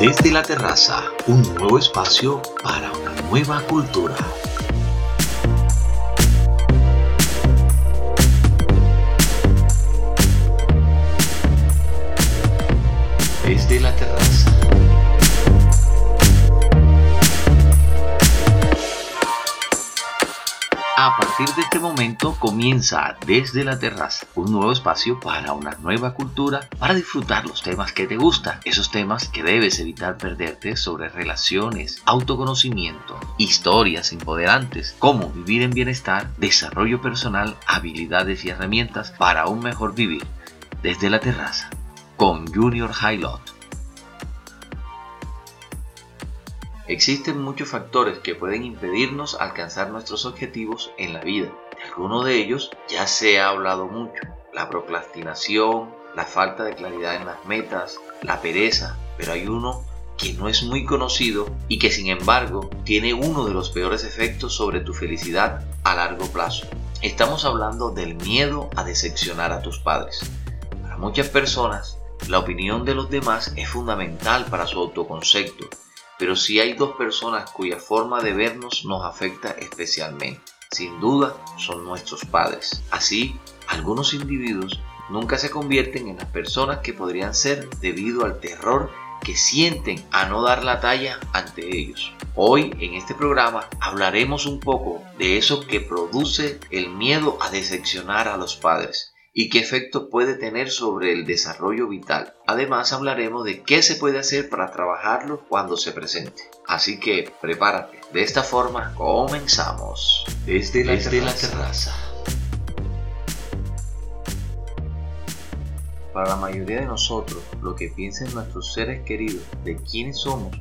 Desde la terraza, un nuevo espacio para una nueva cultura. Desde la terraza. A partir de este momento comienza desde la terraza un nuevo espacio para una nueva cultura, para disfrutar los temas que te gustan, esos temas que debes evitar perderte sobre relaciones, autoconocimiento, historias empoderantes, cómo vivir en bienestar, desarrollo personal, habilidades y herramientas para un mejor vivir. Desde la terraza, con Junior Highlight. Existen muchos factores que pueden impedirnos alcanzar nuestros objetivos en la vida. De algunos de ellos ya se ha hablado mucho. La procrastinación, la falta de claridad en las metas, la pereza, pero hay uno que no es muy conocido y que sin embargo tiene uno de los peores efectos sobre tu felicidad a largo plazo. Estamos hablando del miedo a decepcionar a tus padres. Para muchas personas, la opinión de los demás es fundamental para su autoconcepto pero si hay dos personas cuya forma de vernos nos afecta especialmente. Sin duda son nuestros padres. Así, algunos individuos nunca se convierten en las personas que podrían ser debido al terror que sienten a no dar la talla ante ellos. Hoy en este programa hablaremos un poco de eso que produce el miedo a decepcionar a los padres y qué efecto puede tener sobre el desarrollo vital. Además hablaremos de qué se puede hacer para trabajarlo cuando se presente. Así que prepárate. De esta forma comenzamos. Desde la, La terraza. Para la mayoría de nosotros, lo que piensen nuestros seres queridos de quiénes somos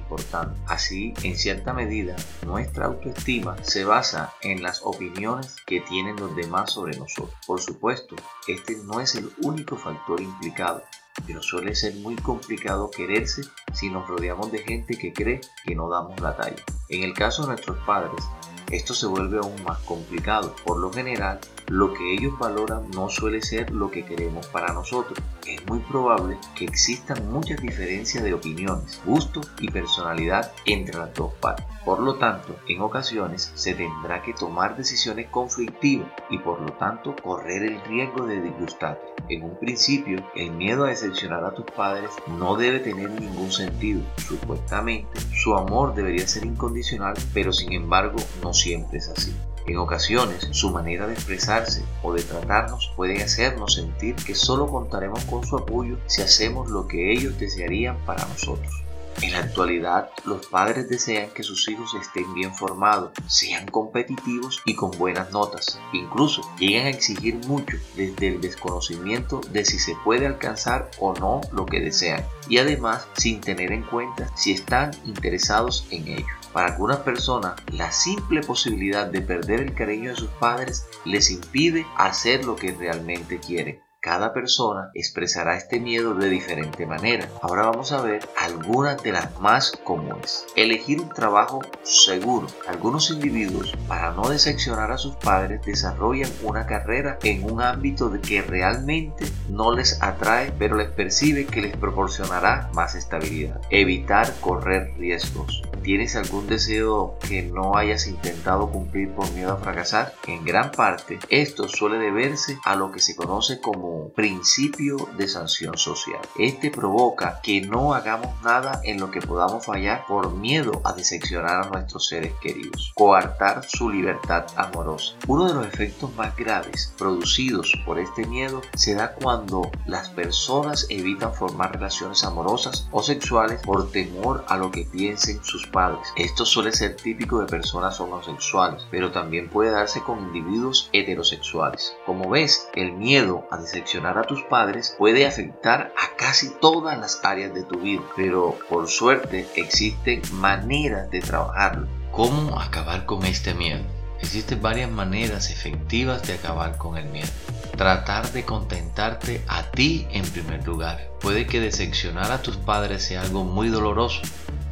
importante. Así, en cierta medida, nuestra autoestima se basa en las opiniones que tienen los demás sobre nosotros. Por supuesto, este no es el único factor implicado, pero suele ser muy complicado quererse si nos rodeamos de gente que cree que no damos la talla. En el caso de nuestros padres, esto se vuelve aún más complicado. Por lo general, lo que ellos valoran no suele ser lo que queremos para nosotros. Es muy probable que existan muchas diferencias de opiniones, gusto y personalidad entre las dos partes. Por lo tanto, en ocasiones se tendrá que tomar decisiones conflictivas y por lo tanto correr el riesgo de disgustarte. En un principio, el miedo a decepcionar a tus padres no debe tener ningún sentido. Supuestamente, su amor debería ser incondicional, pero sin embargo no siempre es así. En ocasiones, su manera de expresarse o de tratarnos puede hacernos sentir que solo contaremos con su apoyo si hacemos lo que ellos desearían para nosotros. En la actualidad, los padres desean que sus hijos estén bien formados, sean competitivos y con buenas notas. Incluso llegan a exigir mucho desde el desconocimiento de si se puede alcanzar o no lo que desean, y además sin tener en cuenta si están interesados en ello. Para algunas personas, la simple posibilidad de perder el cariño de sus padres les impide hacer lo que realmente quieren. Cada persona expresará este miedo de diferente manera. Ahora vamos a ver algunas de las más comunes. Elegir un trabajo seguro. Algunos individuos, para no decepcionar a sus padres, desarrollan una carrera en un ámbito que realmente no les atrae, pero les percibe que les proporcionará más estabilidad. Evitar correr riesgos. ¿Tienes algún deseo que no hayas intentado cumplir por miedo a fracasar? En gran parte, esto suele deberse a lo que se conoce como principio de sanción social. Este provoca que no hagamos nada en lo que podamos fallar por miedo a decepcionar a nuestros seres queridos. Coartar su libertad amorosa. Uno de los efectos más graves producidos por este miedo se da cuando las personas evitan formar relaciones amorosas o sexuales por temor a lo que piensen sus padres. Esto suele ser típico de personas homosexuales, pero también puede darse con individuos heterosexuales. Como ves, el miedo a decepcionar a tus padres puede afectar a casi todas las áreas de tu vida, pero por suerte existen maneras de trabajarlo. ¿Cómo acabar con este miedo? Existen varias maneras efectivas de acabar con el miedo. Tratar de contentarte a ti en primer lugar. Puede que decepcionar a tus padres sea algo muy doloroso,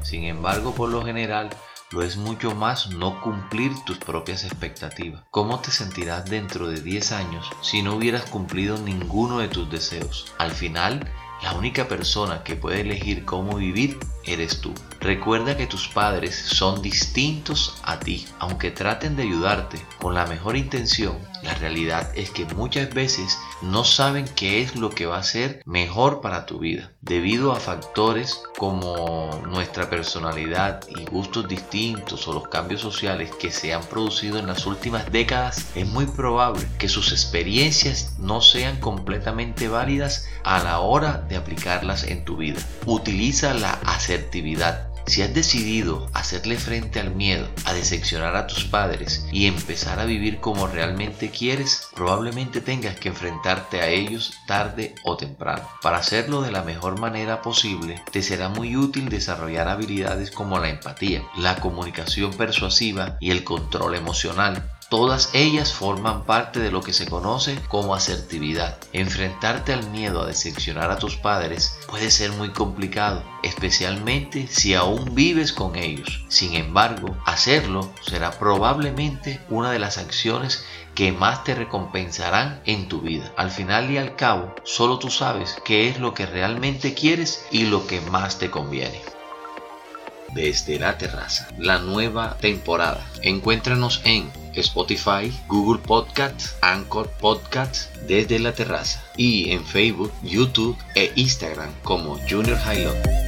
sin embargo, por lo general, lo es mucho más no cumplir tus propias expectativas. ¿Cómo te sentirás dentro de 10 años si no hubieras cumplido ninguno de tus deseos? Al final, La única persona que puede elegir cómo vivir eres tú. Recuerda que tus padres son distintos a ti. Aunque traten de ayudarte con la mejor intención, la realidad es que muchas veces no saben qué es lo que va a ser mejor para tu vida. Debido a factores como nuestra personalidad y gustos distintos o los cambios sociales que se han producido en las últimas décadas, es muy probable que sus experiencias no sean completamente válidas a la hora de aplicarlas en tu vida. Utiliza la asertividad si has decidido hacerle frente al miedo, a decepcionar a tus padres y empezar a vivir como realmente quieres, probablemente tengas que enfrentarte a ellos tarde o temprano. Para hacerlo de la mejor manera posible, te será muy útil desarrollar habilidades como la empatía, la comunicación persuasiva y el control emocional Todas ellas forman parte de lo que se conoce como asertividad. Enfrentarte al miedo a decepcionar a tus padres puede ser muy complicado, especialmente si aún vives con ellos. Sin embargo, hacerlo será probablemente una de las acciones que más te recompensarán en tu vida. Al final y al cabo, solo tú sabes qué es lo que realmente quieres y lo que más te conviene desde la terraza, la nueva temporada. Encuéntranos en Spotify, Google Podcast, Anchor Podcast desde la terraza y en Facebook, YouTube e Instagram como Junior Highland.